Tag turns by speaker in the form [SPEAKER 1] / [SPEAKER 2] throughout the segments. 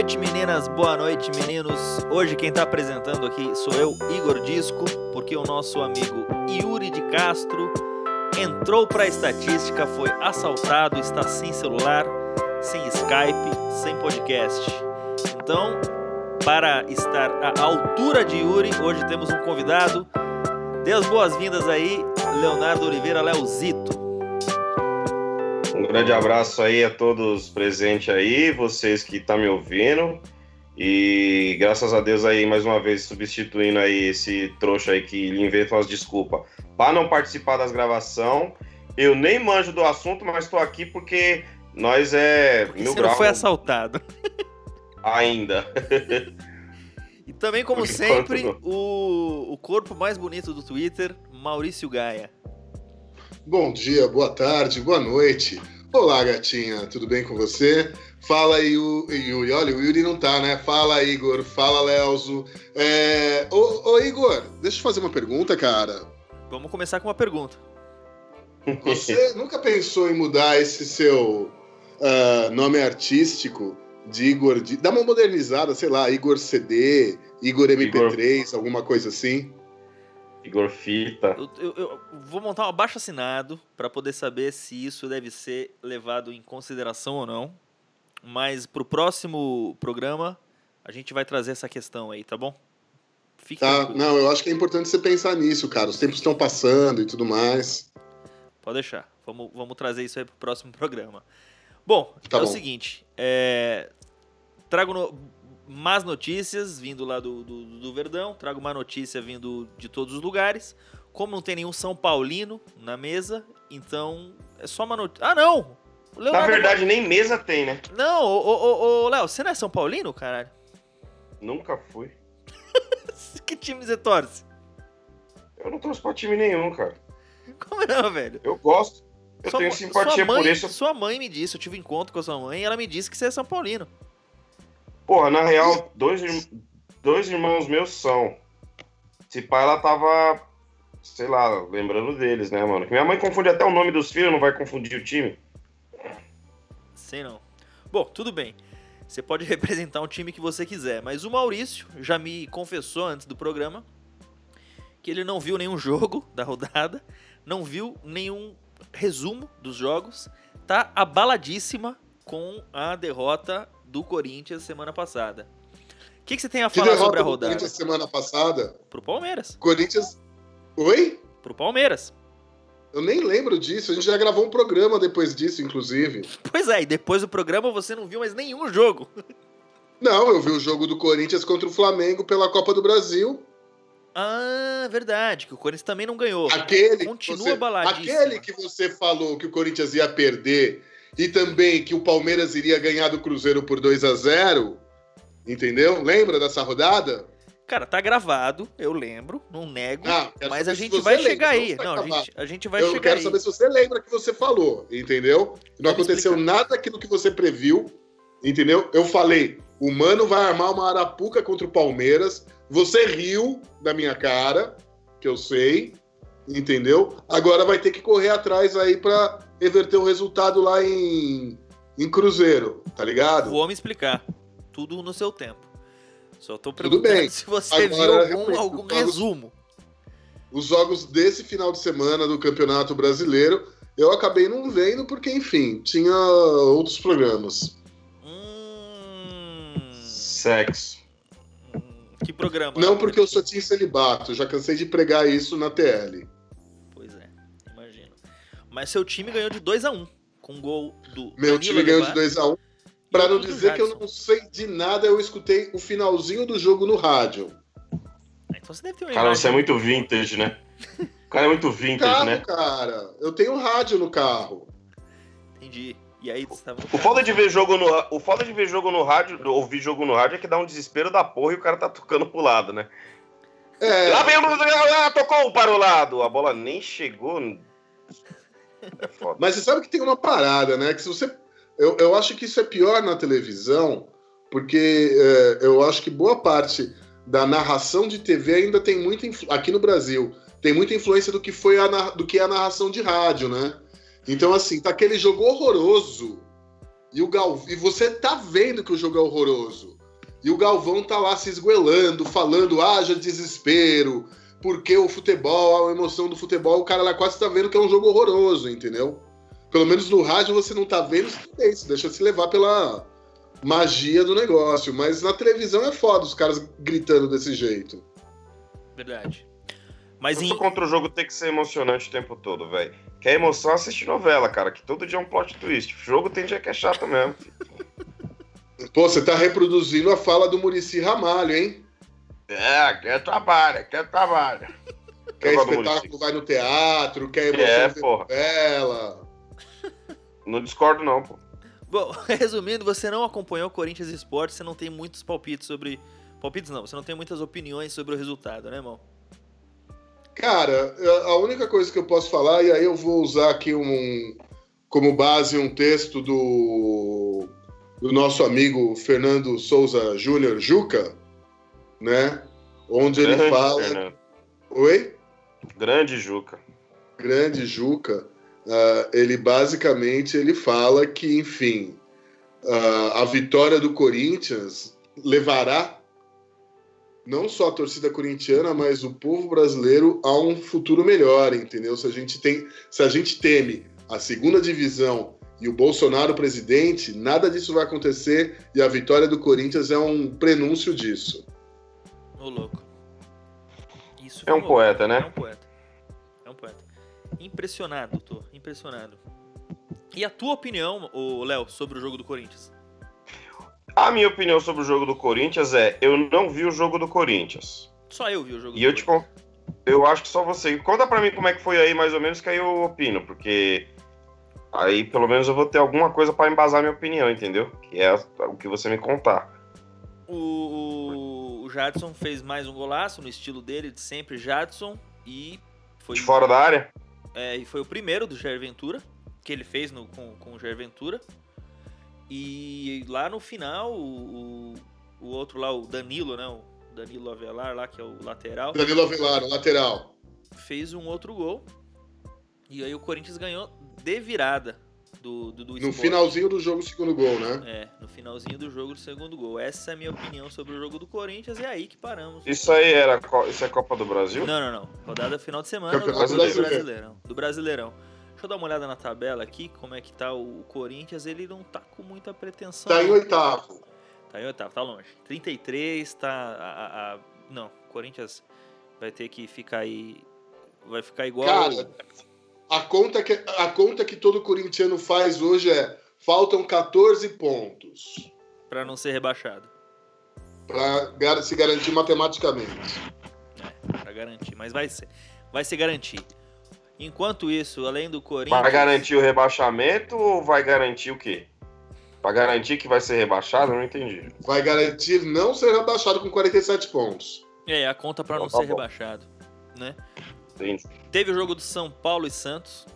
[SPEAKER 1] noite, meninas. Boa noite, meninos. Hoje quem está apresentando aqui sou eu, Igor Disco, porque o nosso amigo Yuri de Castro entrou para a estatística, foi assaltado, está sem celular, sem Skype, sem podcast. Então, para estar à altura de Yuri, hoje temos um convidado. Dê as boas-vindas aí, Leonardo Oliveira Leozito.
[SPEAKER 2] Um grande abraço aí a todos presentes aí, vocês que estão tá me ouvindo. E graças a Deus aí, mais uma vez, substituindo aí esse trouxa aí que lhe inventa umas desculpas para não participar das gravações. Eu nem manjo do assunto, mas estou aqui porque nós é
[SPEAKER 1] porque mil você grau. não foi assaltado.
[SPEAKER 2] Ainda.
[SPEAKER 1] e também, como sempre, o, o corpo mais bonito do Twitter, Maurício Gaia.
[SPEAKER 3] Bom dia, boa tarde, boa noite. Olá, gatinha, tudo bem com você? Fala aí, o, Yuri. Olha, o Yuri não tá, né? Fala, Igor. Fala, Leozo. É... Ô, ô, Igor, deixa eu fazer uma pergunta, cara.
[SPEAKER 1] Vamos começar com uma pergunta.
[SPEAKER 3] Você nunca pensou em mudar esse seu uh, nome artístico de Igor. De... Dá uma modernizada, sei lá, Igor CD, Igor MP3, Igor... alguma coisa assim?
[SPEAKER 2] Igor Fita.
[SPEAKER 1] Eu, eu, eu vou montar um abaixo assinado para poder saber se isso deve ser levado em consideração ou não. Mas pro próximo programa a gente vai trazer essa questão aí, tá bom?
[SPEAKER 3] Fique tá, tranquilo. não, eu acho que é importante você pensar nisso, cara. Os tempos estão passando e tudo mais.
[SPEAKER 1] Pode deixar. Vamos, vamos trazer isso aí pro próximo programa. Bom, tá é bom. o seguinte. É... Trago no más notícias vindo lá do, do, do Verdão, trago uma notícia vindo de todos os lugares. Como não tem nenhum São Paulino na mesa, então é só uma notícia. Ah, não!
[SPEAKER 2] Na verdade, nem mesa tem, né?
[SPEAKER 1] Não, ô, ô, ô, Léo, você não é São Paulino, caralho?
[SPEAKER 2] Nunca fui.
[SPEAKER 1] que time você torce?
[SPEAKER 2] Eu não torço pra time nenhum, cara.
[SPEAKER 1] Como não, velho?
[SPEAKER 2] Eu gosto. Eu sua, tenho simpatia
[SPEAKER 1] mãe,
[SPEAKER 2] por isso.
[SPEAKER 1] Sua mãe me disse, eu tive um encontro com a sua mãe e ela me disse que você é São Paulino.
[SPEAKER 2] Porra, na real, dois, dois irmãos meus são. Se pai ela tava, sei lá, lembrando deles, né, mano? Que minha mãe confunde até o nome dos filhos, não vai confundir o time.
[SPEAKER 1] Sei não. Bom, tudo bem. Você pode representar um time que você quiser, mas o Maurício já me confessou antes do programa que ele não viu nenhum jogo da rodada, não viu nenhum resumo dos jogos, tá abaladíssima com a derrota do Corinthians semana passada. O que, que você tem a falar sobre a rodada?
[SPEAKER 3] Corinthians semana passada?
[SPEAKER 1] Pro Palmeiras.
[SPEAKER 3] Corinthians. Oi?
[SPEAKER 1] Pro Palmeiras.
[SPEAKER 3] Eu nem lembro disso. A gente já gravou um programa depois disso, inclusive.
[SPEAKER 1] Pois é, e depois do programa você não viu mais nenhum jogo.
[SPEAKER 3] Não, eu vi o jogo do Corinthians contra o Flamengo pela Copa do Brasil.
[SPEAKER 1] Ah, verdade, que o Corinthians também não ganhou.
[SPEAKER 3] Aquele Continua baladíssimo. Aquele que você falou que o Corinthians ia perder e também que o Palmeiras iria ganhar do Cruzeiro por 2 a 0 entendeu? Lembra dessa rodada?
[SPEAKER 1] Cara, tá gravado, eu lembro, não nego, ah, mas a gente vai lembra, chegar aí. Não, a gente, a gente vai
[SPEAKER 3] eu
[SPEAKER 1] chegar aí.
[SPEAKER 3] Eu quero saber se você lembra que você falou, entendeu? Não aconteceu nada daquilo que você previu, entendeu? Eu falei, o Mano vai armar uma arapuca contra o Palmeiras, você riu da minha cara, que eu sei, entendeu? Agora vai ter que correr atrás aí para reverter o resultado lá em, em Cruzeiro, tá ligado?
[SPEAKER 1] Vou me explicar. Tudo no seu tempo. Só tô perguntando se você Agora, viu algum, algum jogos, resumo.
[SPEAKER 3] Os jogos desse final de semana do Campeonato Brasileiro, eu acabei não vendo porque, enfim, tinha outros programas.
[SPEAKER 1] Hum...
[SPEAKER 2] Sexo.
[SPEAKER 1] Que programa?
[SPEAKER 3] Não, porque eu só tinha celibato. Já cansei de pregar isso na TL.
[SPEAKER 1] Mas seu time ganhou de 2 a 1 um, com um gol do.
[SPEAKER 3] Meu Danilo time ganhou de 2 a 1 um. Pra não dizer que eu não sei de nada, eu escutei o finalzinho do jogo no rádio.
[SPEAKER 2] Ah, então você deve ter uma Cara, imagem... você é muito vintage, né? O cara é muito vintage,
[SPEAKER 3] carro,
[SPEAKER 2] né?
[SPEAKER 3] cara. Eu tenho rádio no carro.
[SPEAKER 1] Entendi. E aí você
[SPEAKER 2] tava... O foda de ver jogo no, o foda de ver jogo no rádio, ouvir jogo no rádio é que dá um desespero da porra e o cara tá tocando pro lado, né? É. Lá vem o ah, tocou para o lado. A bola nem chegou
[SPEAKER 3] é Mas você sabe que tem uma parada, né? Que se você. Eu, eu acho que isso é pior na televisão, porque é, eu acho que boa parte da narração de TV ainda tem muita. Aqui no Brasil, tem muita influência do que foi a, do que é a narração de rádio, né? Então, assim, tá aquele jogo horroroso. E, o Gal... e você tá vendo que o jogo é horroroso. E o Galvão tá lá se esgoelando, falando, haja desespero, porque o futebol, a emoção do futebol, o cara lá quase tá vendo que é um jogo horroroso, entendeu? Pelo menos no rádio você não tá vendo, você deixa se levar pela magia do negócio. Mas na televisão é foda os caras gritando desse jeito.
[SPEAKER 1] Verdade.
[SPEAKER 2] Mas em... contra o jogo tem que ser emocionante o tempo todo, velho. Quer emoção, assiste novela, cara, que todo dia é um plot twist. O jogo tem dia que é chato mesmo.
[SPEAKER 3] Pô, você tá reproduzindo a fala do Murici Ramalho, hein?
[SPEAKER 2] É, quer trabalho, quer trabalho.
[SPEAKER 3] Quer espetáculo, vai no teatro, quer emoção, é, novela.
[SPEAKER 2] Não discordo não, pô.
[SPEAKER 1] Bom, resumindo, você não acompanhou o Corinthians Esporte, você não tem muitos palpites sobre... Palpites não, você não tem muitas opiniões sobre o resultado, né, irmão?
[SPEAKER 3] Cara, a única coisa que eu posso falar, e aí eu vou usar aqui um, como base um texto do, do nosso amigo Fernando Souza Júnior Juca, né? Onde ele Grande fala. Fernando. Oi?
[SPEAKER 2] Grande Juca.
[SPEAKER 3] Grande Juca. Uh, ele basicamente ele fala que, enfim, uh, a vitória do Corinthians levará não só a torcida corintiana, mas o povo brasileiro a um futuro melhor, entendeu? Se a gente tem, se a gente teme a segunda divisão e o Bolsonaro presidente, nada disso vai acontecer e a vitória do Corinthians é um prenúncio disso.
[SPEAKER 1] Ô louco.
[SPEAKER 2] Isso é um louco. poeta, né?
[SPEAKER 1] É um poeta. É um poeta. Impressionado, tô impressionado. E a tua opinião, Léo, sobre o jogo do Corinthians?
[SPEAKER 2] A minha opinião sobre o jogo do Corinthians é: eu não vi o jogo do Corinthians.
[SPEAKER 1] Só eu vi o jogo
[SPEAKER 2] e do eu Corinthians. Te, eu acho que só você. Conta pra mim como é que foi aí, mais ou menos, que aí eu opino, porque aí pelo menos eu vou ter alguma coisa para embasar minha opinião, entendeu? Que é o que você me contar.
[SPEAKER 1] O, Jadson fez mais um golaço no estilo dele, de sempre, Jadson, e foi.
[SPEAKER 2] De fora da área?
[SPEAKER 1] É, e foi o primeiro do Jair Ventura, que ele fez no, com, com o Jair Ventura. E lá no final, o, o outro lá, o Danilo, né? O Danilo Avelar lá, que é o lateral.
[SPEAKER 3] Danilo Avelar, o lateral.
[SPEAKER 1] Fez um outro gol. E aí o Corinthians ganhou de virada do, do, do
[SPEAKER 3] No finalzinho do jogo, segundo gol, né?
[SPEAKER 1] É, no finalzinho do jogo, do segundo gol. Essa é a minha opinião sobre o jogo do Corinthians e é aí que paramos.
[SPEAKER 2] Isso aí era. Isso é Copa do Brasil?
[SPEAKER 1] Não, não, não. Rodada final de semana do, do Brasileirão. Do Brasileirão. Deixa eu dar uma olhada na tabela aqui, como é que tá o Corinthians. Ele não tá com muita pretensão.
[SPEAKER 3] Tá em oitavo.
[SPEAKER 1] Tá em oitavo, tá longe. 33, tá. A, a, não, Corinthians vai ter que ficar aí. Vai ficar igual.
[SPEAKER 3] Cara, a conta que, a conta que todo corintiano faz hoje é: faltam 14 pontos.
[SPEAKER 1] Para não ser rebaixado.
[SPEAKER 3] Para se garantir matematicamente.
[SPEAKER 1] É, para garantir, mas vai ser. Vai se garantir. Enquanto isso, além do Corinthians.
[SPEAKER 2] Vai garantir o rebaixamento ou vai garantir o quê? Para garantir que vai ser rebaixado, eu não entendi.
[SPEAKER 3] Vai garantir não ser rebaixado com 47 pontos.
[SPEAKER 1] É, a conta para então, não tá ser bom. rebaixado, né? Entendi. Teve o jogo do São Paulo e Santos,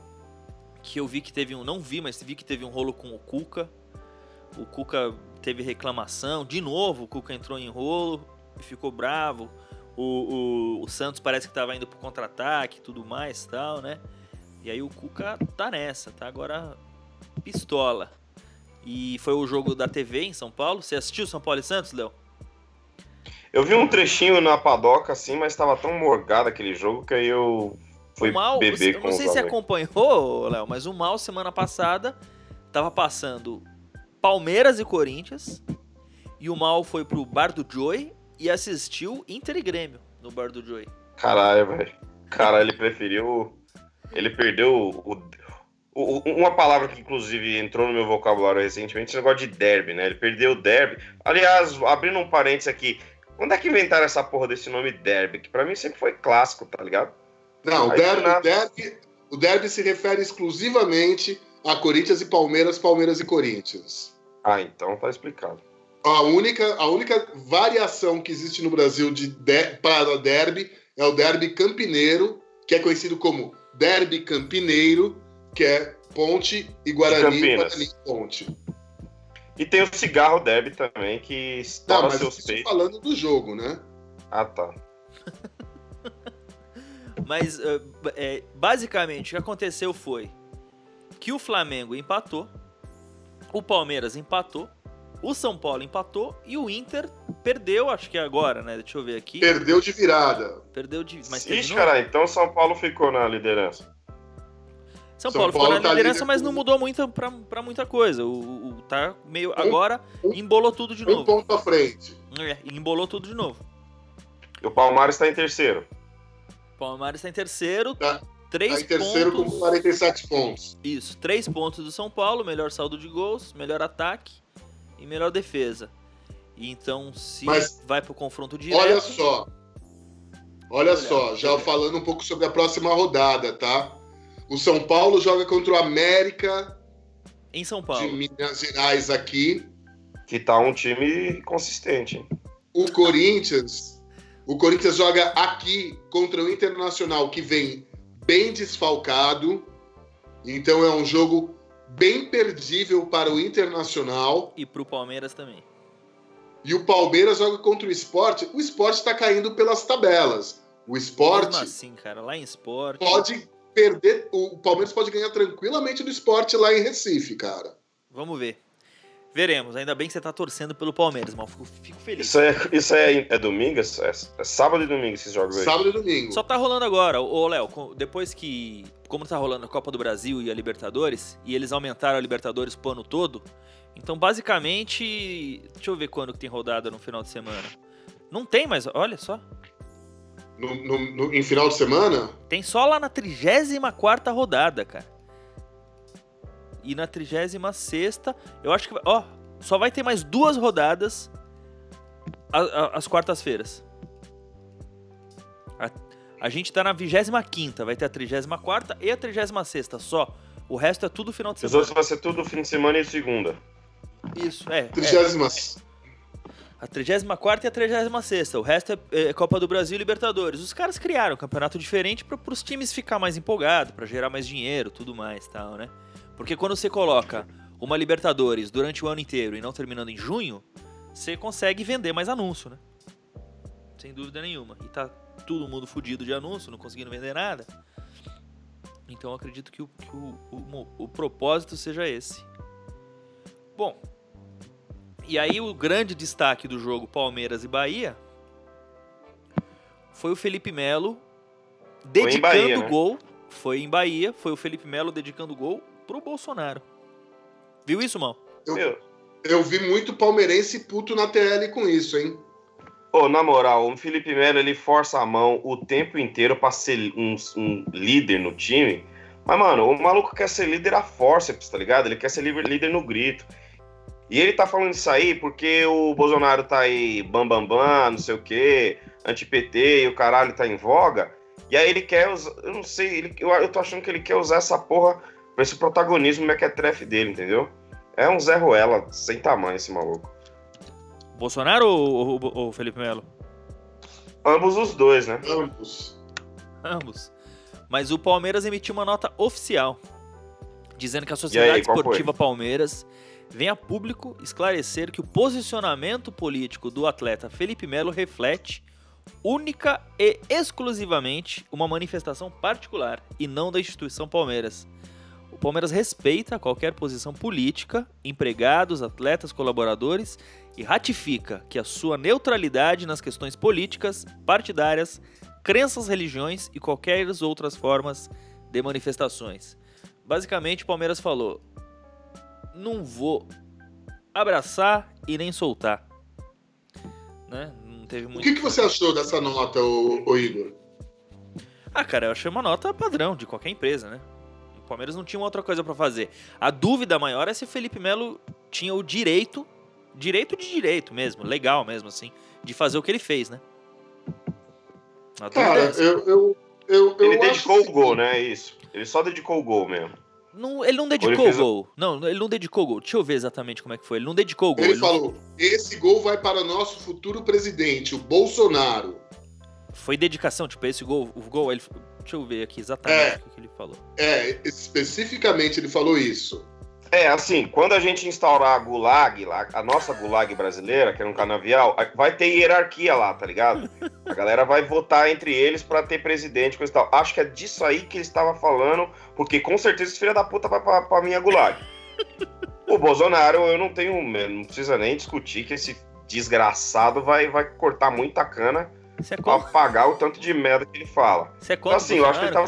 [SPEAKER 1] que eu vi que teve um, não vi, mas vi que teve um rolo com o Cuca. O Cuca teve reclamação, de novo o Cuca entrou em rolo e ficou bravo. O, o, o Santos parece que estava indo pro contra-ataque tudo mais tal, né? E aí o Cuca tá nessa, tá agora pistola. E foi o jogo da TV em São Paulo. Você assistiu São Paulo e Santos, Léo?
[SPEAKER 2] Eu vi um trechinho na padoca, assim, mas estava tão morgado aquele jogo que aí eu fui
[SPEAKER 1] mal,
[SPEAKER 2] beber
[SPEAKER 1] com Não sei se acompanhou, Léo, mas o Mal, semana passada, tava passando Palmeiras e Corinthians. E o Mal foi pro Bar do Joy e assistiu Inter e Grêmio no bar do Joey.
[SPEAKER 2] Caralho, velho. Cara, ele preferiu. Ele perdeu o, uma palavra que inclusive entrou no meu vocabulário recentemente, esse negócio de derby, né? Ele perdeu o derby. Aliás, abrindo um parênteses aqui, quando é que inventaram essa porra desse nome derby? Que pra mim sempre foi clássico, tá ligado?
[SPEAKER 3] Não, o derby, o derby, o derby se refere exclusivamente a Corinthians e Palmeiras, Palmeiras e Corinthians.
[SPEAKER 2] Ah, então tá explicado.
[SPEAKER 3] A única, a única variação que existe no Brasil de, de para derby é o derby campineiro, que é conhecido como derby campineiro, que é Ponte e Guarani, e Guarani Ponte.
[SPEAKER 2] E tem o cigarro derby também, que
[SPEAKER 3] está Não, mas seus peitos. falando do jogo, né?
[SPEAKER 2] Ah, tá.
[SPEAKER 1] mas, uh, é, basicamente, o que aconteceu foi que o Flamengo empatou O Palmeiras empatou. O São Paulo empatou e o Inter perdeu, acho que é agora, né? Deixa eu ver aqui.
[SPEAKER 3] Perdeu de virada.
[SPEAKER 1] Perdeu de. Mas
[SPEAKER 2] Ixi, caralho, então São Paulo ficou na liderança.
[SPEAKER 1] São,
[SPEAKER 3] São
[SPEAKER 1] Paulo,
[SPEAKER 3] Paulo
[SPEAKER 1] ficou na
[SPEAKER 3] tá
[SPEAKER 1] liderança,
[SPEAKER 3] líder
[SPEAKER 1] mas não mudou muito pra, pra muita coisa. O, o- tá meio.
[SPEAKER 3] Um-
[SPEAKER 1] agora
[SPEAKER 3] um-
[SPEAKER 1] embolou tudo de
[SPEAKER 3] Um
[SPEAKER 1] novo.
[SPEAKER 3] ponto à frente.
[SPEAKER 1] É, embolou tudo de novo.
[SPEAKER 2] E o Palmares está em terceiro.
[SPEAKER 1] O Palmeiras está em terceiro.
[SPEAKER 3] Tá-
[SPEAKER 1] três
[SPEAKER 3] Tá em terceiro
[SPEAKER 1] pontos.
[SPEAKER 3] com 47 pontos.
[SPEAKER 1] Isso, três pontos do São Paulo, melhor saldo de gols, melhor ataque e melhor defesa. E então, se
[SPEAKER 3] Mas-
[SPEAKER 1] vai pro confronto direto.
[SPEAKER 3] Olha só. Olha
[SPEAKER 1] Olha,
[SPEAKER 3] só, já falando um pouco sobre a próxima rodada, tá? O São Paulo joga contra o América
[SPEAKER 1] Em São
[SPEAKER 3] de
[SPEAKER 1] Paulo.
[SPEAKER 3] Minas Gerais aqui.
[SPEAKER 2] Que tá um time consistente.
[SPEAKER 3] O Corinthians, o Corinthians joga aqui contra o Internacional que vem bem desfalcado. Então é um jogo bem perdível para o Internacional.
[SPEAKER 1] E pro Palmeiras também.
[SPEAKER 3] E o Palmeiras joga contra o Esporte. O Esporte está caindo pelas tabelas. O Esporte
[SPEAKER 1] Mesmo assim, cara, lá em esporte.
[SPEAKER 3] pode perder. O Palmeiras pode ganhar tranquilamente do esporte lá em Recife, cara.
[SPEAKER 1] Vamos ver. Veremos. Ainda bem que você tá torcendo pelo Palmeiras, mal. Fico, fico feliz.
[SPEAKER 2] Isso é, isso é, é domingo? É, é sábado e domingo esses jogos aí.
[SPEAKER 3] Sábado e domingo.
[SPEAKER 1] Só tá rolando agora, ô Léo, depois que. Como tá rolando a Copa do Brasil e a Libertadores, e eles aumentaram a Libertadores pro ano todo, então basicamente. Deixa eu ver quando que tem rodada no final de semana. Não tem mais, olha só.
[SPEAKER 3] No, no- no- em final de semana,
[SPEAKER 1] Tem só lá na 34 rodada, cara. E na 36, eu acho que. Ó, só vai ter mais duas rodadas às quartas-feiras. A, a gente tá na 25, vai ter a 34 e a 36 só. O resto é tudo final de
[SPEAKER 2] Os
[SPEAKER 1] semana.
[SPEAKER 2] outros vai ser tudo fim de semana e segunda.
[SPEAKER 1] Isso, é. é. A 34 e a 36. O resto é, é Copa do Brasil e Libertadores. Os caras criaram um campeonato diferente para os times ficar mais empolgados, para gerar mais dinheiro, tudo mais, tal, né? Porque quando você coloca uma Libertadores durante o ano inteiro e não terminando em junho, você consegue vender mais anúncio, né? Sem dúvida nenhuma. E tá todo mundo fudido de anúncio, não conseguindo vender nada. Então acredito que o, que o, o, o propósito seja esse. Bom, e aí o grande destaque do jogo Palmeiras e Bahia foi o Felipe Melo dedicando
[SPEAKER 2] Bahia, né?
[SPEAKER 1] gol. Foi em Bahia, foi o Felipe Melo dedicando gol pro Bolsonaro. Viu isso, mal?
[SPEAKER 2] Meu,
[SPEAKER 3] Eu vi muito palmeirense puto na TL com isso, hein?
[SPEAKER 2] Ô, na moral, o Felipe Melo ele força a mão o tempo inteiro pra ser um, um líder no time. Mas, mano, o maluco quer ser líder a forceps, tá ligado? Ele quer ser líder, líder no grito. E ele tá falando isso aí porque o Bolsonaro tá aí bambambam, bam, bam, não sei o quê, anti-PT e o caralho tá em voga. E aí ele quer usar, eu não sei, ele, eu, eu tô achando que ele quer usar essa porra pra esse protagonismo mequetrefe dele, entendeu? É um Zé Ruela sem tamanho esse maluco.
[SPEAKER 1] Bolsonaro ou, ou- ou Felipe Melo?
[SPEAKER 2] Ambos os dois, né?
[SPEAKER 3] Ambos.
[SPEAKER 1] Ambos. Mas o Palmeiras emitiu uma nota oficial dizendo que a Sociedade
[SPEAKER 2] foi?
[SPEAKER 1] Esportiva Palmeiras vem a público esclarecer que o posicionamento político do atleta Felipe Melo reflete única e exclusivamente uma manifestação particular e não da instituição Palmeiras. O Palmeiras respeita qualquer posição política, empregados, atletas, colaboradores e ratifica que a sua neutralidade nas questões políticas, partidárias, crenças, religiões e qualquer outras formas de manifestações. Basicamente, o Palmeiras falou: não vou abraçar e nem soltar. Né? Não teve
[SPEAKER 3] O
[SPEAKER 1] muito.
[SPEAKER 3] que, que você achou dessa nota, ô, ô Igor?
[SPEAKER 1] Ah, cara, eu achei uma nota padrão de qualquer empresa, né? O Palmeiras não tinha outra coisa pra fazer. A dúvida maior é se o Felipe Melo tinha o direito, direito de direito mesmo, legal mesmo assim, de fazer o que ele fez, né? É
[SPEAKER 3] Cara,
[SPEAKER 1] essa.
[SPEAKER 3] eu, eu, eu, eu
[SPEAKER 2] Ele dedicou o gol, né? Isso. Ele só dedicou o gol mesmo.
[SPEAKER 1] Não, ele não dedicou
[SPEAKER 2] Ele
[SPEAKER 1] o gol. Não, ele não dedicou o gol. Deixa eu ver exatamente como é que foi. Ele não dedicou o gol.
[SPEAKER 3] Ele
[SPEAKER 1] não-
[SPEAKER 3] falou: esse gol vai para o nosso futuro presidente, o Bolsonaro.
[SPEAKER 1] Foi dedicação, tipo, esse gol, o gol, ele... deixa eu ver aqui exatamente
[SPEAKER 3] É.
[SPEAKER 1] o que ele falou.
[SPEAKER 3] É, especificamente ele falou isso.
[SPEAKER 2] É, assim, quando a gente instaurar a Gulag, lá, a nossa Gulag brasileira, que é um canavial, a- vai ter hierarquia lá, tá ligado? A galera vai votar entre eles pra ter presidente, coisa e tal. Acho que é disso aí que ele estava falando, porque com certeza esse filho da puta vai pra, pra minha Gulag. O Bolsonaro, eu não tenho. Não precisa nem discutir que esse desgraçado vai, vai cortar muita cana
[SPEAKER 1] é
[SPEAKER 2] pra pagar o tanto de merda que ele fala.
[SPEAKER 1] você é
[SPEAKER 2] Então, assim, eu acho que ele tava.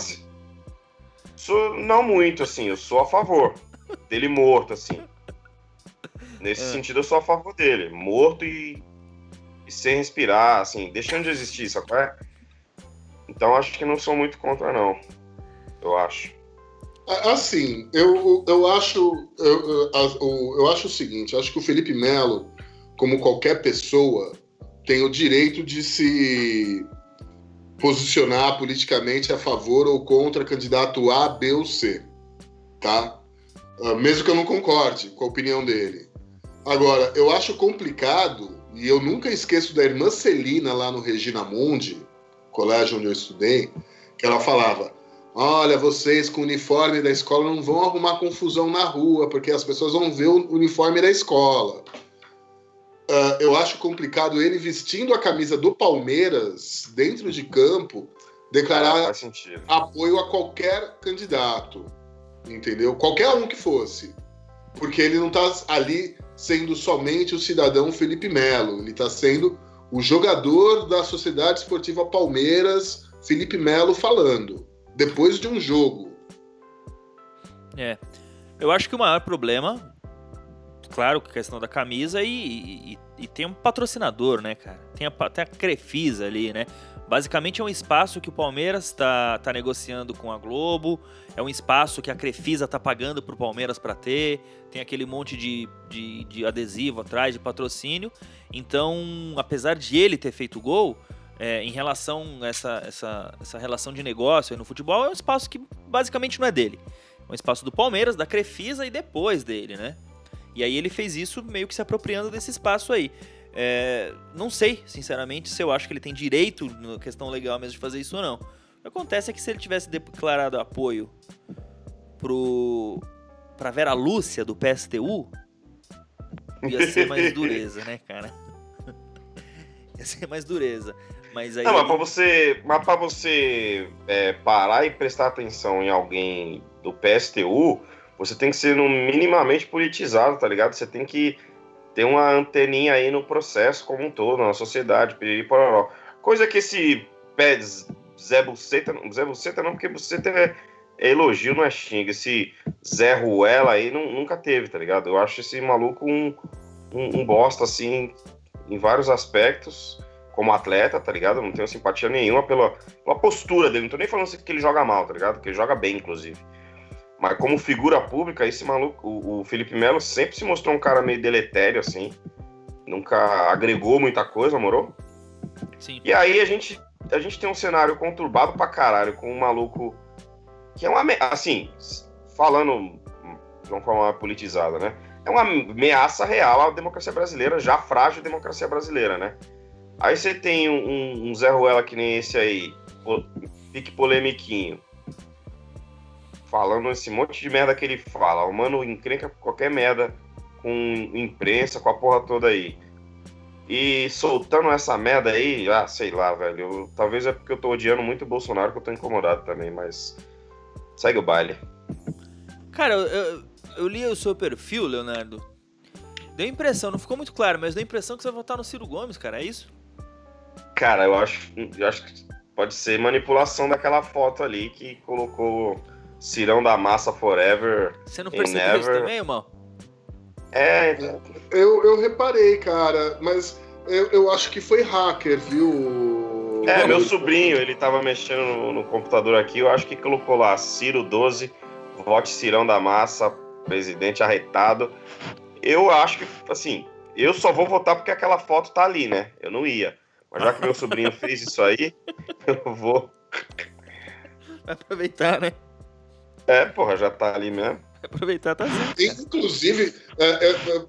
[SPEAKER 2] Sou, não muito, assim, eu sou a favor dele morto, assim. Nesse
[SPEAKER 1] É.
[SPEAKER 2] sentido, eu sou a favor dele. Morto e, e sem respirar, assim, deixando de existir, sabe? é? Então acho que não sou muito contra, não. Eu acho.
[SPEAKER 3] Assim, eu, eu acho eu, eu, eu acho o seguinte, acho que o Felipe Melo, como qualquer pessoa, tem o direito de se posicionar politicamente a favor ou contra candidato A, B ou C, tá? Ah, Mesmo que eu não concorde com a opinião dele. Agora, eu acho complicado, e eu nunca esqueço da irmã Celina lá no Regina Mundi, colégio onde eu estudei, que ela falava: Olha, vocês com o uniforme da escola não vão arrumar confusão na rua, porque as pessoas vão ver o uniforme da escola. Ah, eu acho complicado ele vestindo a camisa do Palmeiras dentro de campo declarar
[SPEAKER 2] sentido.
[SPEAKER 3] apoio a qualquer candidato, entendeu? Qualquer um que fosse. Porque ele não está ali sendo somente o cidadão Felipe Melo, ele está sendo o jogador da Sociedade Esportiva Palmeiras, Felipe Melo, falando, depois de um jogo.
[SPEAKER 1] É. Eu acho que o maior problema, claro, que a questão da camisa e, e- e tem um patrocinador, né, cara? Tem a, pa- tem a Crefisa ali, né? Basicamente é um espaço que o Palmeiras tá, tá negociando com a Globo, é um espaço que a Crefisa tá pagando pro Palmeiras para ter, tem aquele monte de, de, de adesivo atrás, de patrocínio. Então, apesar de ele ter feito gol, é, em relação a essa, essa, essa relação de negócio no futebol, é um espaço que basicamente não é dele. É um espaço do Palmeiras, da Crefisa e depois dele, né? E aí ele fez isso meio que se apropriando desse espaço aí. É, não sei, sinceramente, se eu acho que ele tem direito, na questão legal mesmo, de fazer isso ou não. O que acontece é que se ele tivesse declarado apoio pro pra Vera Lúcia do PSTU, ia ser mais dureza, né, cara? ia ser mais dureza. Mas aí.
[SPEAKER 2] Não, mas pra você, mas pra você é, parar e prestar atenção em alguém do PSTU, você tem que ser no minimamente politizado, tá ligado? Você tem que ter uma anteninha aí no processo como um todo, na sociedade, e pororó. Coisa que esse pé Zé Buceta, Zé Buceta não, porque Buceta é, é elogio, não é xinga. Esse Zé Ruela aí nu- nunca teve, tá ligado? Eu acho esse maluco um, um, um bosta, assim, em vários aspectos como atleta, tá ligado? Eu não tenho simpatia nenhuma pela, pela postura dele. Não tô nem falando assim que ele joga mal, tá ligado? Que ele joga bem, inclusive. Mas como figura pública, esse maluco, o, o Felipe Melo sempre se mostrou um cara meio deletério, assim. Nunca agregou muita coisa, moro?
[SPEAKER 1] Sim.
[SPEAKER 2] E aí a gente, a gente tem um cenário conturbado pra caralho, com um maluco que é uma. Assim, falando de uma forma politizada, né? É uma ameaça real à democracia brasileira, já frágil democracia brasileira, né? Aí você tem um, um- Zé Ruela que nem esse aí, fique polemiquinho, falando esse monte de merda que ele fala. O mano encrenca qualquer merda com imprensa, com a porra toda aí. E soltando essa merda aí, ah, sei lá, velho. eu- talvez é porque eu tô odiando muito o Bolsonaro que eu tô incomodado também, mas. Segue o baile.
[SPEAKER 1] Cara, eu, eu li o seu perfil, Leonardo. Deu impressão, não ficou muito claro, mas deu impressão que você vai votar no Ciro Gomes, cara, é isso?
[SPEAKER 2] Cara, eu acho, eu acho que pode ser manipulação daquela foto ali que colocou Cirão da Massa Forever.
[SPEAKER 1] Você não percebeu isso
[SPEAKER 2] never.
[SPEAKER 1] também, irmão?
[SPEAKER 2] É,
[SPEAKER 3] Eu, eu reparei, cara, mas eu, eu acho que foi hacker, viu?
[SPEAKER 2] é, meu sobrinho, ele tava mexendo no, no computador aqui, eu acho que colocou lá Ciro 12, vote Cirão da Massa, presidente arretado. Eu acho que, assim, eu só vou votar porque aquela foto tá ali, né? Eu não ia. Mas já que meu sobrinho fez isso aí, eu vou.
[SPEAKER 1] Vai aproveitar, né?
[SPEAKER 2] É, porra, já tá ali mesmo.
[SPEAKER 1] Vai aproveitar, tá certo.
[SPEAKER 3] Inclusive, é, é, é,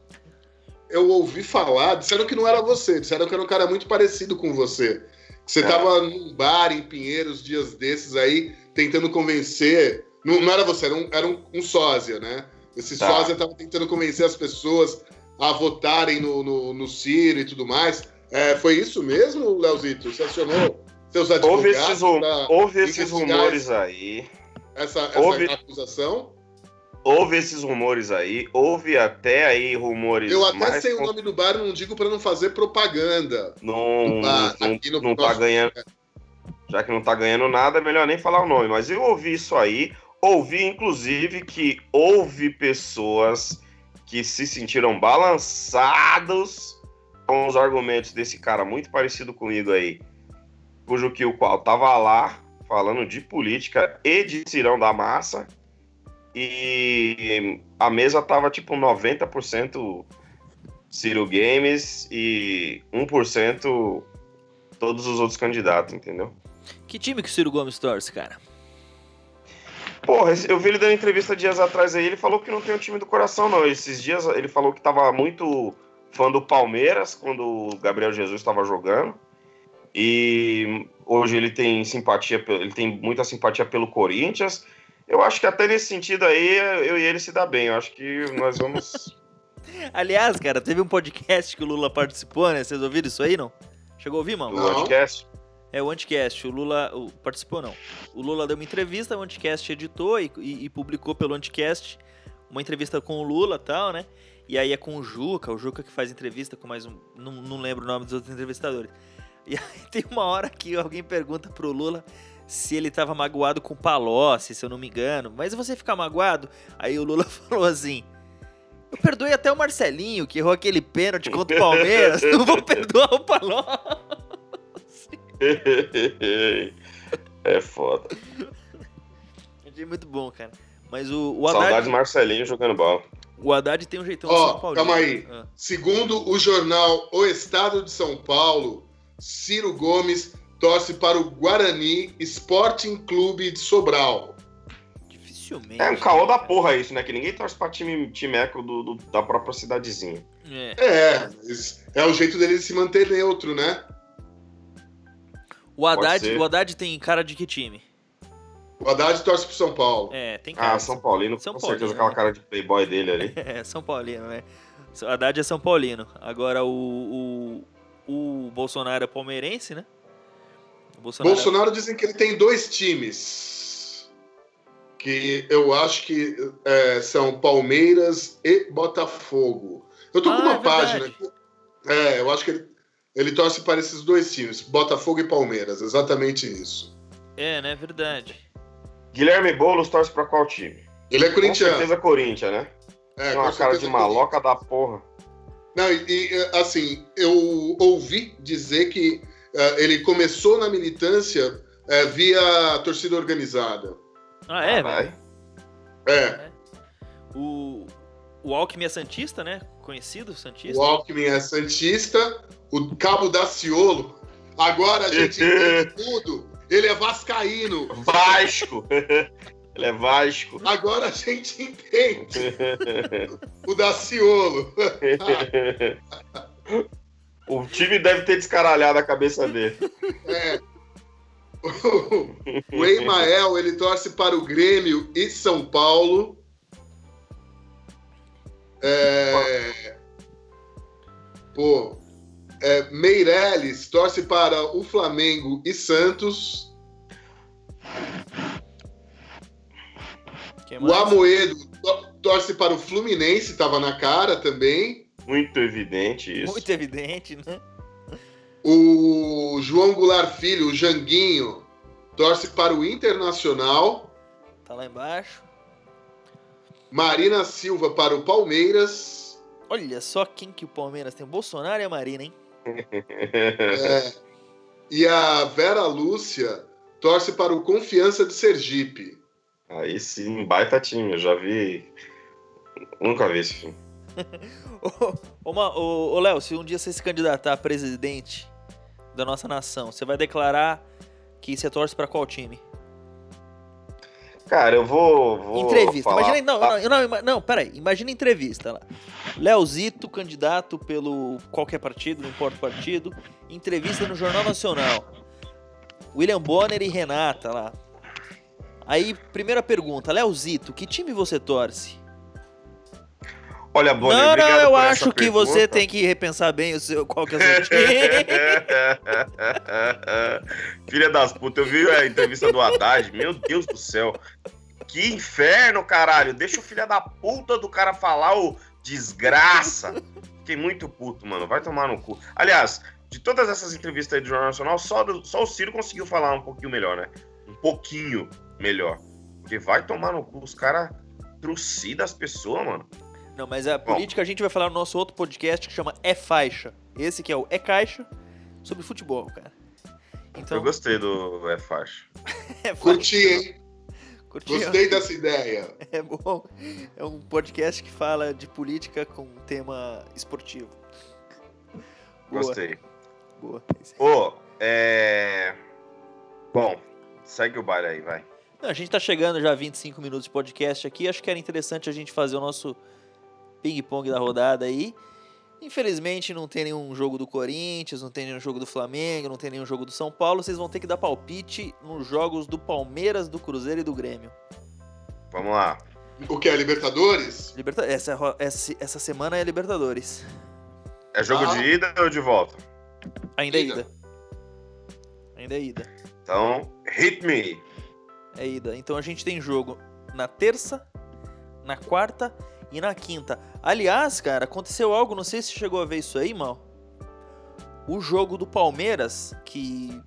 [SPEAKER 3] eu ouvi falar, disseram que não era você, disseram que era um cara muito parecido com você. Que você
[SPEAKER 2] É.
[SPEAKER 3] tava num bar em Pinheiros dias desses aí, tentando convencer. Não, não era você, era um, era um, um sósia, né? Esse
[SPEAKER 2] Tá.
[SPEAKER 3] sósia tava tentando convencer as pessoas a votarem no, no, no Ciro e tudo mais. É, foi isso mesmo, Leozito? Você acionou seus
[SPEAKER 2] Houve
[SPEAKER 3] advogados
[SPEAKER 2] esses, rum-
[SPEAKER 3] pra
[SPEAKER 2] houve esses rumores aí.
[SPEAKER 3] essa, essa
[SPEAKER 2] houve-
[SPEAKER 3] acusação?
[SPEAKER 2] houve esses rumores aí, houve até aí rumores.
[SPEAKER 3] Eu até sei o nome do bar, não digo para não fazer propaganda.
[SPEAKER 2] Não, bar, não, não tá ganhando. Já que não tá ganhando nada, é melhor nem falar o nome. Mas eu ouvi isso aí. Ouvi, inclusive, que houve pessoas que se sentiram balançados com os argumentos desse cara muito parecido comigo aí, cujo que o qual tava lá falando de política e de cirão da massa e a mesa tava tipo 90% Ciro Games e 1% todos os outros candidatos, entendeu?
[SPEAKER 1] Que time que o Ciro Gomes torce, cara?
[SPEAKER 2] Porra, eu vi ele dando entrevista dias atrás aí, ele falou que não tem um time do coração, não. Esses dias ele falou que tava muito fã do Palmeiras quando o Gabriel Jesus estava jogando. E hoje ele tem simpatia, ele tem muita simpatia pelo Corinthians eu acho que até nesse sentido aí, eu e ele se dá bem. Eu acho que nós vamos.
[SPEAKER 1] Aliás, cara, teve um podcast que o Lula participou, né? Vocês ouviram isso aí, não? Chegou a ouvir, mano?
[SPEAKER 2] O podcast?
[SPEAKER 1] É, o Anticast. O Lula o, participou, não. O Lula deu uma entrevista, o Anticast editou e, e, e publicou pelo Anticast uma entrevista com o Lula e tal, né? E aí é com o Juca, o Juca que faz entrevista com mais um. Não, não lembro o nome dos outros entrevistadores. E aí tem uma hora que alguém pergunta pro Lula se ele tava magoado com o Palocci, se eu não me engano. Mas você ficar magoado? Aí o Lula falou assim: Eu perdoei até o Marcelinho, que errou aquele pênalti contra o Palmeiras. não vou perdoar o Palocci.
[SPEAKER 2] é foda.
[SPEAKER 1] Achei muito bom, cara. Mas o, o Haddad...
[SPEAKER 2] Saudade do Marcelinho jogando bola.
[SPEAKER 1] O Haddad tem um jeitão
[SPEAKER 3] Ó, São Paulo. Calma aí. Ah. Segundo o jornal O Estado de São Paulo, Ciro Gomes torce para o Guarani Sporting Clube de Sobral.
[SPEAKER 1] Dificilmente.
[SPEAKER 2] É um caô da porra isso, né? Que ninguém torce para time timeco do, do, da própria cidadezinha.
[SPEAKER 3] É. é, é o jeito dele se manter neutro, né?
[SPEAKER 1] O Haddad, o Haddad tem cara de que time?
[SPEAKER 3] O Haddad torce pro São Paulo.
[SPEAKER 1] É, tem cara.
[SPEAKER 2] Ah, São Paulino, São com Paulino, certeza aquela cara de playboy dele ali.
[SPEAKER 1] é, São Paulino, né? O Haddad é São Paulino. Agora o, o, o Bolsonaro é palmeirense, né?
[SPEAKER 3] Bolsonaro... Bolsonaro dizem que ele tem dois times. Que eu acho que é, são Palmeiras e Botafogo. Eu tô ah, com uma é página. É, eu acho que ele, ele torce para esses dois times, Botafogo e Palmeiras, exatamente isso.
[SPEAKER 1] É, né? Verdade.
[SPEAKER 2] Guilherme Boulos torce para qual time?
[SPEAKER 3] Ele é corintiano. Com
[SPEAKER 2] certeza Corinthians, né? É, Tem uma cara de maloca da porra.
[SPEAKER 3] Não, e, e assim, eu ouvi dizer que é, ele começou na militância é, via torcida organizada.
[SPEAKER 1] Ah, é, velho?
[SPEAKER 3] É. é.
[SPEAKER 1] O, o Alckmin é Santista, né? Conhecido Santista.
[SPEAKER 3] O Alckmin é Santista. O Cabo Daciolo. Agora a gente entende tudo. Ele é vascaíno.
[SPEAKER 2] Vasco. Ele é Vasco.
[SPEAKER 3] Agora a gente entende. o Daciolo.
[SPEAKER 2] O time deve ter descaralhado a cabeça dele.
[SPEAKER 3] É. O, Emael, ele torce para o Grêmio e São Paulo. É... Pô, é, Meirelles torce para o Flamengo e Santos. O Amoedo torce para o Fluminense, estava na cara também.
[SPEAKER 2] Muito evidente isso.
[SPEAKER 1] Muito evidente, né?
[SPEAKER 3] O João Goulart Filho, o Janguinho, torce para o Internacional.
[SPEAKER 1] Tá lá embaixo.
[SPEAKER 3] Marina Silva para o Palmeiras.
[SPEAKER 1] Olha só quem que o Palmeiras tem. O Bolsonaro e a Marina, hein?
[SPEAKER 3] É. E a Vera Lúcia torce para o Confiança de Sergipe.
[SPEAKER 2] Aí sim, baita time. Eu já vi. Nunca vi esse filme.
[SPEAKER 1] ô, ô, ô Léo, se um dia você se candidatar a presidente da nossa nação, você vai declarar que você torce para qual time?
[SPEAKER 2] Cara, eu vou. vou
[SPEAKER 1] entrevista.
[SPEAKER 2] Falar...
[SPEAKER 1] Imagina, não, não, não, não, peraí. Imagina entrevista lá. Leozito, candidato pelo qualquer partido, não importa o partido. Entrevista no Jornal Nacional. William Bonner e Renata lá. Aí, primeira pergunta. Leozito, que time você torce?
[SPEAKER 2] Olha, Bonnie,
[SPEAKER 1] não,
[SPEAKER 2] não,
[SPEAKER 1] eu acho que pergunta. você tem que repensar bem o seu, qual que é o seu.
[SPEAKER 2] Filha das putas, eu vi a entrevista do Haddad, meu Deus do céu. Que inferno, caralho. Deixa o filho da puta do cara falar, ô desgraça. Fiquei muito puto, mano. Vai tomar no cu. Aliás, de todas essas entrevistas aí do Jornal Nacional, só, do, só o Ciro conseguiu falar um pouquinho melhor, né? Um pouquinho melhor. Porque vai tomar no cu. Os caras trucidam as pessoas, mano.
[SPEAKER 1] Não, mas a política a gente vai falar no nosso outro podcast que chama É Faixa. Esse que é o É Caixa sobre futebol, cara.
[SPEAKER 2] Então... Eu gostei do É Faixa.
[SPEAKER 3] é Curti, hein? Curti. Gostei dessa ideia.
[SPEAKER 1] É bom. É um podcast que fala de política com tema esportivo.
[SPEAKER 2] Boa. Gostei. Boa. Ô, oh, é... Bom, segue o baile aí, vai.
[SPEAKER 1] Não, a gente tá chegando já a 25 minutos de podcast aqui. Acho que era interessante a gente fazer o nosso ping-pong da rodada aí. Infelizmente não tem nenhum jogo do Corinthians, não tem nenhum jogo do Flamengo, não tem nenhum jogo do São Paulo. Vocês vão ter que dar palpite nos jogos do Palmeiras, do Cruzeiro e do Grêmio.
[SPEAKER 2] Vamos lá.
[SPEAKER 3] O que é Libertadores?
[SPEAKER 1] Liberta essa, essa, essa semana é Libertadores.
[SPEAKER 2] É jogo ah. de ida ou de volta?
[SPEAKER 1] Ainda é ida. Ainda é ida.
[SPEAKER 2] Então, hit me.
[SPEAKER 1] É ida. Então a gente tem jogo na terça, na quarta e na quinta. Aliás, cara, aconteceu algo, não sei se chegou a ver isso aí, mal. O jogo do Palmeiras, que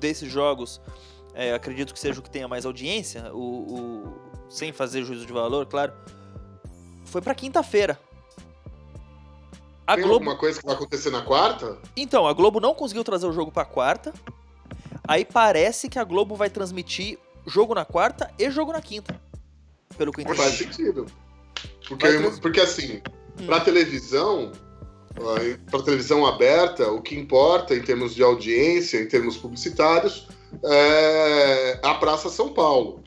[SPEAKER 1] desses jogos, é, acredito que seja o que tenha mais audiência, o, o sem fazer juízo de valor, claro, foi para quinta-feira.
[SPEAKER 3] A Tem Globo... alguma coisa que vai acontecer na quarta?
[SPEAKER 1] Então, a Globo não conseguiu trazer o jogo para quarta. Aí parece que a Globo vai transmitir jogo na quarta e jogo na quinta. Pelo que entendi.
[SPEAKER 3] Faz sentido. Porque, porque assim, hum. para televisão, para televisão aberta, o que importa em termos de audiência, em termos publicitários, é a Praça São Paulo.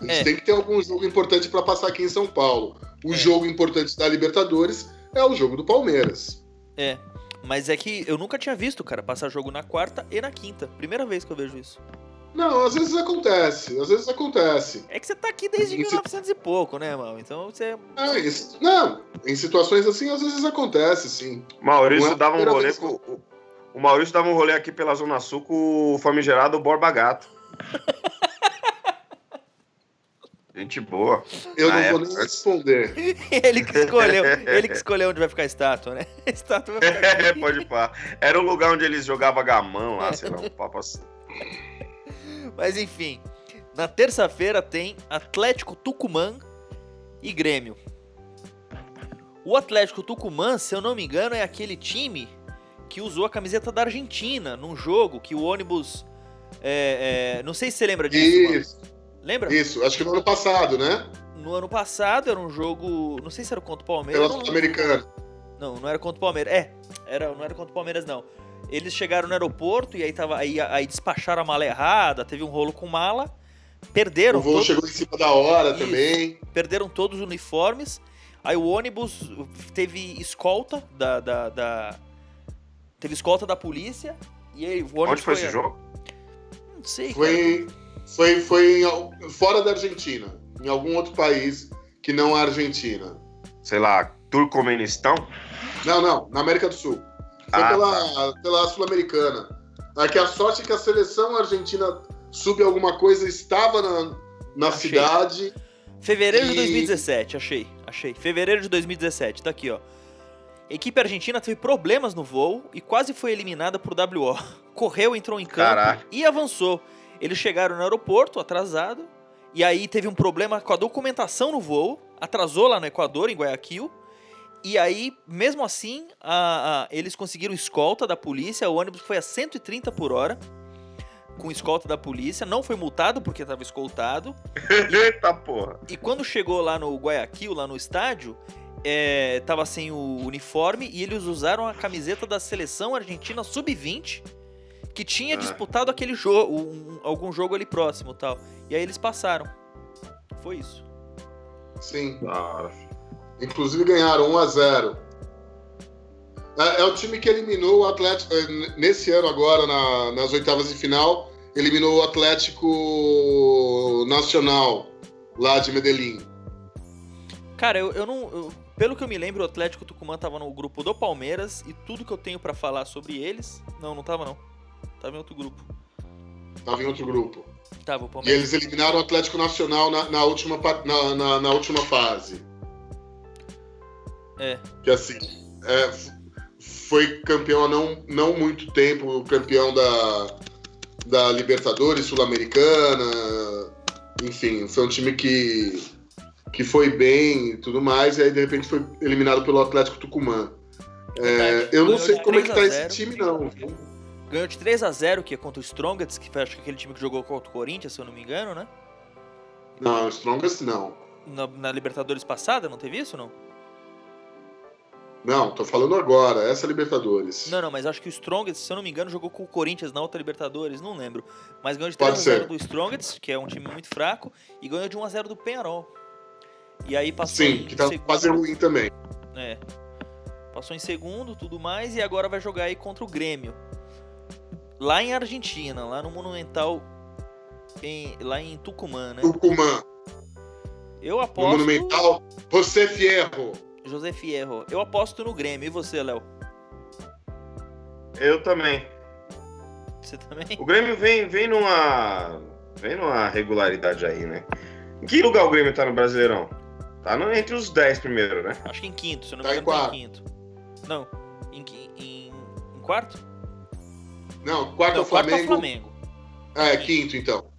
[SPEAKER 3] A gente é. tem que ter algum jogo importante para passar aqui em São Paulo. O é. jogo importante da Libertadores é o jogo do Palmeiras.
[SPEAKER 1] É, mas é que eu nunca tinha visto, cara, passar jogo na quarta e na quinta. Primeira vez que eu vejo isso.
[SPEAKER 3] Não, às vezes acontece, às vezes acontece.
[SPEAKER 1] É que você tá aqui desde em 1900 e pouco, né, mal? Então você.
[SPEAKER 3] É, isso, não, em situações assim, às vezes acontece, sim.
[SPEAKER 2] Maurício é dava um rolê com. O Maurício dava um rolê aqui pela Zona Sul com o famigerado Borba Gato. Gente boa.
[SPEAKER 3] Eu não época. vou nem responder.
[SPEAKER 1] ele que escolheu, ele que escolheu onde vai ficar a estátua, né? A estátua vai ficar
[SPEAKER 2] aqui. É, pode pá. Era o lugar onde eles jogavam gamão lá, sei lá, um papo assim.
[SPEAKER 1] Mas enfim, na terça-feira tem Atlético Tucumã e Grêmio. O Atlético Tucumã, se eu não me engano, é aquele time que usou a camiseta da Argentina num jogo que o ônibus. É, é, não sei se você lembra disso. Isso. Mano. Lembra?
[SPEAKER 3] Isso, acho que no ano passado, né?
[SPEAKER 1] No ano passado era um jogo. Não sei se era contra o Palmeiras.
[SPEAKER 3] Pela Sul-Americana.
[SPEAKER 1] Não, não era contra o Palmeiras. É, era, não era contra o Palmeiras, não. Eles chegaram no aeroporto e aí, tava, aí, aí despacharam a mala errada, teve um rolo com mala. Perderam.
[SPEAKER 3] O voo todos... chegou em cima da hora Isso, também.
[SPEAKER 1] Perderam todos os uniformes. Aí o ônibus teve escolta da. da, da... Teve escolta da polícia. E aí, o ônibus
[SPEAKER 2] Onde foi, foi esse jogo?
[SPEAKER 1] Não sei.
[SPEAKER 3] Foi, cara. foi, foi em, fora da Argentina. Em algum outro país que não a Argentina.
[SPEAKER 2] Sei lá, Turcomenistão?
[SPEAKER 3] Não, não, na América do Sul. Foi ah, pela, tá. pela Sul-Americana. Aqui a sorte é que a seleção argentina sub alguma coisa estava na, na cidade.
[SPEAKER 1] Fevereiro e... de 2017, achei, achei. Fevereiro de 2017, tá aqui, ó. A equipe argentina teve problemas no voo e quase foi eliminada por WO. Correu, entrou em campo Caraca. e avançou. Eles chegaram no aeroporto atrasado e aí teve um problema com a documentação no voo, atrasou lá no Equador, em Guayaquil. E aí, mesmo assim, a, a, eles conseguiram escolta da polícia. O ônibus foi a 130 por hora. Com escolta da polícia. Não foi multado porque estava escoltado.
[SPEAKER 2] Eita porra!
[SPEAKER 1] E quando chegou lá no Guayaquil, lá no estádio, é, tava sem o uniforme e eles usaram a camiseta da seleção argentina sub-20 que tinha ah. disputado aquele jogo, um, algum jogo ali próximo, tal. E aí eles passaram. Foi isso.
[SPEAKER 3] Sim. Ah. Inclusive ganharam 1 a 0 é, é, o time que eliminou o Atlético é, nesse ano agora na, nas oitavas de final eliminou o Atlético Nacional lá de Medellín.
[SPEAKER 1] Cara, eu, eu não. Eu, pelo que eu me lembro, o Atlético Tucumã tava no grupo do Palmeiras e tudo que eu tenho para falar sobre eles. Não, não tava não. Tava em outro grupo.
[SPEAKER 3] Tava em outro grupo.
[SPEAKER 1] Tava o
[SPEAKER 3] E
[SPEAKER 1] Palmeiras.
[SPEAKER 3] eles eliminaram o Atlético Nacional na, na última, na, na, na última fase.
[SPEAKER 1] É.
[SPEAKER 3] Que assim, é, foi campeão há não, não muito tempo, campeão da, da Libertadores Sul-Americana. Enfim, foi um time que, que foi bem e tudo mais, e aí de repente foi eliminado pelo Atlético Tucumã. É,
[SPEAKER 1] Verdade.
[SPEAKER 3] eu não sei como é que tá
[SPEAKER 1] 3 a
[SPEAKER 3] esse
[SPEAKER 1] 0.
[SPEAKER 3] time, não.
[SPEAKER 1] Ganhou de 3 a 0 que é contra o Strongest, que foi acho que aquele time que jogou contra o Corinthians, se eu não me engano, né?
[SPEAKER 3] Não, Strongest não.
[SPEAKER 1] Na, na Libertadores passada, não teve isso, não?
[SPEAKER 3] Não, tô falando agora, essa é Libertadores.
[SPEAKER 1] Não, não, mas acho que o Strongest, se eu não me engano, jogou com o Corinthians na outra Libertadores, não lembro. Mas ganhou de
[SPEAKER 3] Pode
[SPEAKER 1] 3 a 0
[SPEAKER 3] ser.
[SPEAKER 1] do Strongest, que é um time muito fraco, e ganhou de 1 a 0 do Penharol. E aí passou
[SPEAKER 3] Sim, que tá
[SPEAKER 1] segundo,
[SPEAKER 3] quase ruim também.
[SPEAKER 1] É. Passou em segundo, tudo mais, e agora vai jogar aí contra o Grêmio. Lá em Argentina, lá no Monumental, em- lá em Tucumã, né?
[SPEAKER 3] Tucumã,
[SPEAKER 1] Eu
[SPEAKER 3] no
[SPEAKER 1] aposto.
[SPEAKER 3] Monumental, José Fierro.
[SPEAKER 1] José Fierro. Eu aposto no Grêmio. E você, Léo?
[SPEAKER 2] Eu também.
[SPEAKER 1] Você também?
[SPEAKER 2] O Grêmio vem, vem numa. Vem numa regularidade aí, né? Em que lugar o Grêmio tá no Brasileirão? Tá no- entre os 10 primeiro, né?
[SPEAKER 1] Acho que em quinto, se eu não
[SPEAKER 3] Tá
[SPEAKER 1] me
[SPEAKER 3] em
[SPEAKER 1] engano, tá em
[SPEAKER 3] quarto.
[SPEAKER 1] quinto. Não, em, em, em quarto?
[SPEAKER 3] Não, quarto é
[SPEAKER 1] não,
[SPEAKER 3] o
[SPEAKER 1] quarto é o
[SPEAKER 3] Flamengo.
[SPEAKER 1] Flamengo.
[SPEAKER 3] É, quinto então.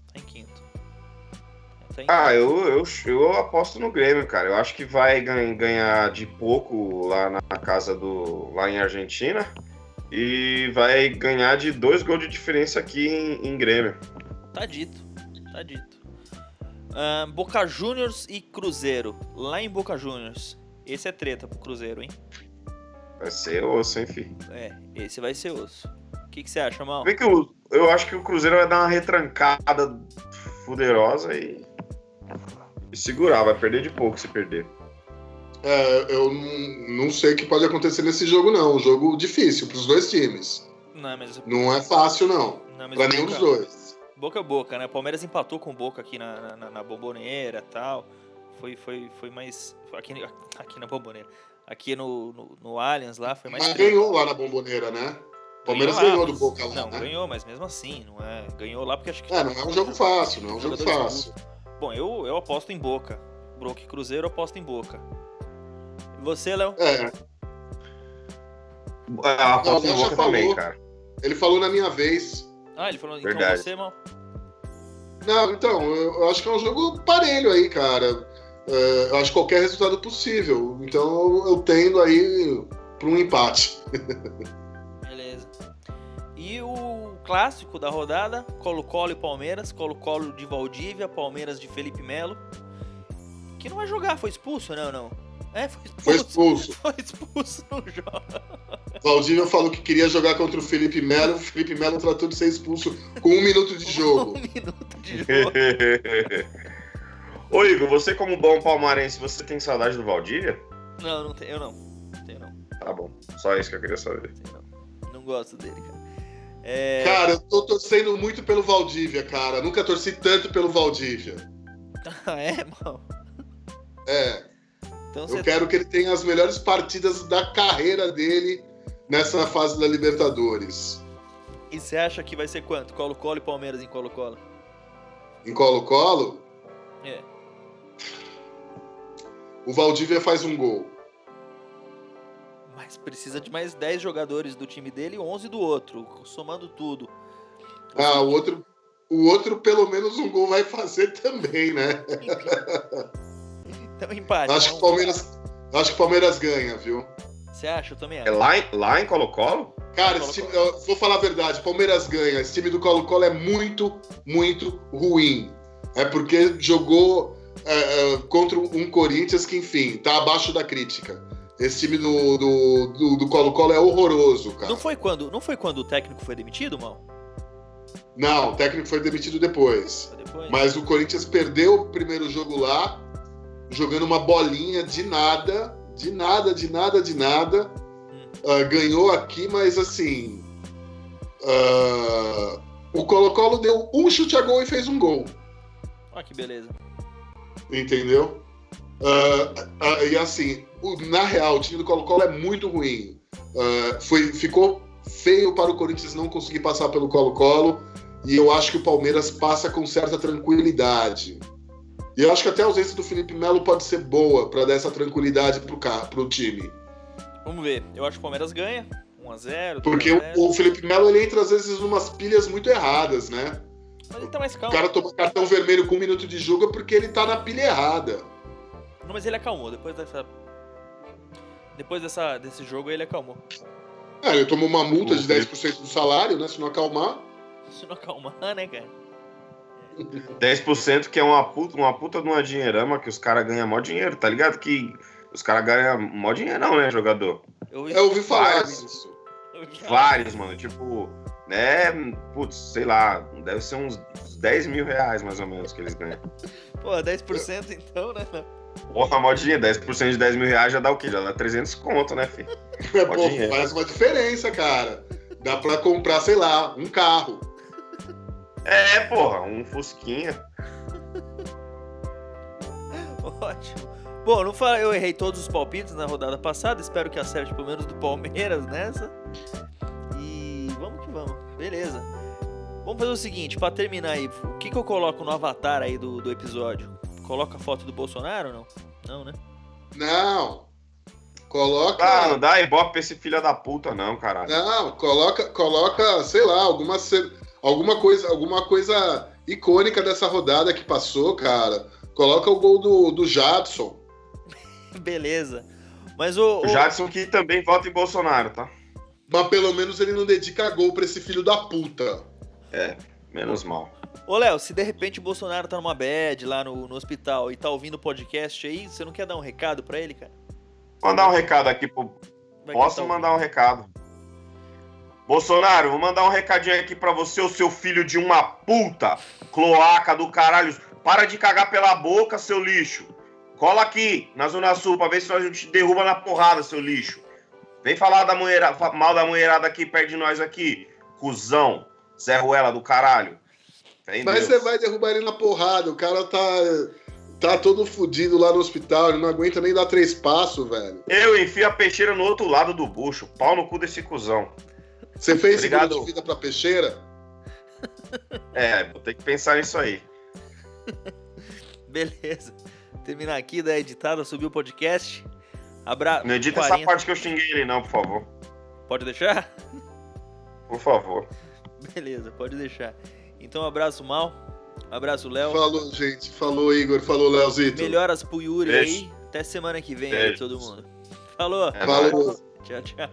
[SPEAKER 2] Ah, eu, eu, eu aposto no Grêmio, cara. Eu acho que vai gan- ganhar de pouco lá na casa do. lá em Argentina. E vai ganhar de dois gols de diferença aqui em, em Grêmio.
[SPEAKER 1] Tá dito. Tá dito. Boca Juniors e Cruzeiro. Lá em Boca Juniors. Esse é treta pro Cruzeiro, hein?
[SPEAKER 2] Vai ser osso, hein, filho?
[SPEAKER 1] É, esse vai ser osso. O que, que você acha, Mal?
[SPEAKER 2] Vê que o- eu acho que o Cruzeiro vai dar uma retrancada fuderosa e. e segurar, vai perder de pouco se perder.
[SPEAKER 3] É, eu não, não sei o que pode acontecer nesse jogo, não. Um jogo difícil pros dois times.
[SPEAKER 1] Não, mas,
[SPEAKER 3] Não é fácil, não.
[SPEAKER 1] não, o
[SPEAKER 3] nenhum dos dois.
[SPEAKER 1] Boca a boca, né? O Palmeiras empatou com o Boca aqui na, na, na bomboneira e tal. Foi, foi, foi mais. Aqui, aqui na bomboneira. Aqui no, no, no Allianz lá foi mais.
[SPEAKER 3] Mas
[SPEAKER 1] treta.
[SPEAKER 3] ganhou lá na bomboneira, né? O Palmeiras
[SPEAKER 1] lá,
[SPEAKER 3] ganhou do Boca lá,
[SPEAKER 1] Não,
[SPEAKER 3] né?
[SPEAKER 1] ganhou, mas mesmo assim, não é. Ganhou lá porque acho que.
[SPEAKER 3] É, não é um jogo fácil, não é um jogo fácil.
[SPEAKER 1] Bom, eu, eu aposto em Boca. Broca e Cruzeiro, eu aposto em Boca. E você, Léo?
[SPEAKER 3] É,
[SPEAKER 2] A aposta
[SPEAKER 3] Não,
[SPEAKER 2] no
[SPEAKER 3] já
[SPEAKER 2] Boca também,
[SPEAKER 3] falou.
[SPEAKER 2] cara.
[SPEAKER 3] ele falou na minha vez.
[SPEAKER 1] Ah, ele falou.
[SPEAKER 2] Verdade.
[SPEAKER 1] Então você, mal.
[SPEAKER 3] Não, então, eu acho que é um jogo parelho aí, cara. É, eu acho qualquer resultado possível. Então eu, eu tendo aí para um empate.
[SPEAKER 1] Clássico da rodada: Colo-Colo e Palmeiras. Colo-Colo de Valdívia, Palmeiras de Felipe Melo. Que não vai jogar, foi expulso, não, não. É, foi
[SPEAKER 3] Foi
[SPEAKER 1] expulso.
[SPEAKER 3] expulso.
[SPEAKER 1] Foi expulso no jogo.
[SPEAKER 3] Valdívia falou que queria jogar contra o Felipe Melo. O Felipe Melo tratou de ser expulso com um minuto de jogo.
[SPEAKER 1] Um minuto de jogo.
[SPEAKER 2] Ô Igor, você como bom palmarense, você tem saudade do Valdívia?
[SPEAKER 1] Não, não tenho, eu não. Não tenho, não.
[SPEAKER 2] Tá bom, só isso que eu queria saber.
[SPEAKER 1] Tenho, não. Não gosto dele, cara. É...
[SPEAKER 3] Cara, eu tô torcendo muito pelo Valdívia, cara. Nunca torci tanto pelo Valdívia.
[SPEAKER 1] Ah, é, mano?
[SPEAKER 3] É,
[SPEAKER 1] Então
[SPEAKER 3] eu quero que ele tenha as melhores partidas da carreira dele nessa fase da Libertadores.
[SPEAKER 1] E você acha que vai ser quanto? Colo-Colo e Palmeiras em Colo-Colo?
[SPEAKER 3] Em Colo-Colo,
[SPEAKER 1] É.
[SPEAKER 3] o Valdívia faz um gol.
[SPEAKER 1] Mas precisa de mais 10 jogadores do time dele e 11 do outro, somando tudo.
[SPEAKER 3] Ah, o outro, o outro pelo menos um gol vai fazer também, né?
[SPEAKER 1] Então empate.
[SPEAKER 3] Acho que o Palmeiras, acho que o Palmeiras ganha, viu?
[SPEAKER 1] Você acha? Eu também
[SPEAKER 2] É
[SPEAKER 1] acho.
[SPEAKER 2] lá em, lá em Colo-Colo?
[SPEAKER 3] Cara, esse time, eu vou falar a verdade, o Palmeiras ganha. Esse time do Colo-Colo é muito, muito ruim. É porque jogou é, é, contra um Corinthians que, enfim, tá abaixo da crítica. Esse time do, do, do, do Colo-Colo é horroroso, cara.
[SPEAKER 1] Não foi quando, não foi quando o técnico foi demitido, mal?
[SPEAKER 3] Não, o técnico foi demitido depois.
[SPEAKER 1] Foi depois?
[SPEAKER 3] Mas o Corinthians perdeu o primeiro jogo lá, jogando uma bolinha de nada, de nada, de nada, de nada. Ah, ganhou aqui, mas assim. ah, o Colo-Colo deu um chute a gol e fez um gol,
[SPEAKER 1] Olha que beleza.
[SPEAKER 3] entendeu? Ah, e assim, o- na real, o time do Colo-Colo é muito ruim. Ah, foi, ficou feio para o Corinthians não conseguir passar pelo Colo-Colo. E eu acho que o Palmeiras passa com certa tranquilidade. E eu acho que até a ausência do Felipe Melo pode ser boa para dar essa tranquilidade carro, pro time.
[SPEAKER 1] Vamos ver. Eu acho que o Palmeiras ganha. 1x0.
[SPEAKER 3] Porque o, o, Felipe Melo ele entra às vezes numas pilhas muito erradas, né?
[SPEAKER 1] Mas ele tá mais calmo.
[SPEAKER 3] O cara toma cartão vermelho com um minuto de jogo porque ele tá na pilha errada.
[SPEAKER 1] Não, mas ele acalmou. Depois dessa. Depois dessa, desse jogo ele acalmou.
[SPEAKER 3] É, ele tomou uma multa de 10% do salário, né? Se não acalmar.
[SPEAKER 1] Se não acalmar, né, cara?
[SPEAKER 2] 10% que é uma puta, uma puta de uma dinheirama que os caras ganham mó dinheiro, tá ligado? Que os caras ganham mó dinheirão, né, jogador?
[SPEAKER 3] Eu ouvi, eu ouvi falar Vários, disso.
[SPEAKER 2] Vários, mano. Tipo, né? Putz, sei lá, deve ser uns 10 mil reais mais ou menos que eles ganham.
[SPEAKER 1] Pô, 10% então, né?
[SPEAKER 2] Porra, modinha, 10% de 10 mil reais já dá o quê? Já dá 300 conto, né, filho?
[SPEAKER 3] Pô, faz uma diferença, cara. Dá pra comprar, sei lá, um carro.
[SPEAKER 2] É, porra, um Fusquinha.
[SPEAKER 1] Ótimo. Bom, não fala, eu errei todos os palpites na rodada passada, espero que acerte pelo menos do Palmeiras nessa. E vamos que vamos, beleza. Vamos fazer o seguinte, para terminar aí, o que, que eu coloco no avatar aí do, do episódio? Coloca a foto do Bolsonaro ou não? Não, né?
[SPEAKER 3] Não. Coloca.
[SPEAKER 2] Ah, não dá ibope pra esse filho da puta, não, caralho.
[SPEAKER 3] Não, coloca, coloca, sei lá, alguma, alguma coisa, alguma coisa icônica dessa rodada que passou, cara. Coloca o gol do, do Jadson.
[SPEAKER 1] Beleza. Mas o,
[SPEAKER 2] o. Jadson que também vota em Bolsonaro, tá?
[SPEAKER 3] Mas pelo menos ele não dedica gol pra esse filho da puta.
[SPEAKER 2] É, menos mal.
[SPEAKER 1] Ô, Léo, se de repente o Bolsonaro tá numa bed lá no, no hospital e tá ouvindo o podcast aí, você não quer dar um recado pra ele, cara?
[SPEAKER 2] Mandar um recado aqui pro. Vai Posso mandar um recado? Bolsonaro, vou mandar um recadinho aqui pra você, o seu filho de uma puta, cloaca do caralho. Para de cagar pela boca, seu lixo. Cola aqui, na Zona Sul, pra ver se a gente derruba na porrada, seu lixo. Vem falar da mulher, mal da mulherada aqui perto de nós aqui. Cusão, Zé Ruela do caralho.
[SPEAKER 3] Mas você vai derrubar ele na porrada, o cara tá tá todo fudido lá no hospital, ele não aguenta nem dar três passos, velho.
[SPEAKER 2] Eu enfio a peixeira no outro lado do bucho. Pau no cu desse cuzão.
[SPEAKER 3] Você fez Obrigado. seguro de vida pra peixeira?
[SPEAKER 2] É, vou ter que pensar nisso aí.
[SPEAKER 1] Beleza. Terminar aqui da editada, subir o podcast. Abra...
[SPEAKER 2] Não edita 40. essa parte que eu xinguei ele, não, por favor.
[SPEAKER 1] Pode deixar?
[SPEAKER 2] Por favor.
[SPEAKER 1] Beleza, pode deixar. Então, abraço, Mal. Abraço, Léo.
[SPEAKER 3] Falou, gente. Falou, Igor. Falou, Léozito.
[SPEAKER 1] Melhoras pro Yuri Beijo. aí. Até semana que vem Beijo. aí, todo mundo. Falou.
[SPEAKER 3] É Falou.
[SPEAKER 1] Tchau, tchau.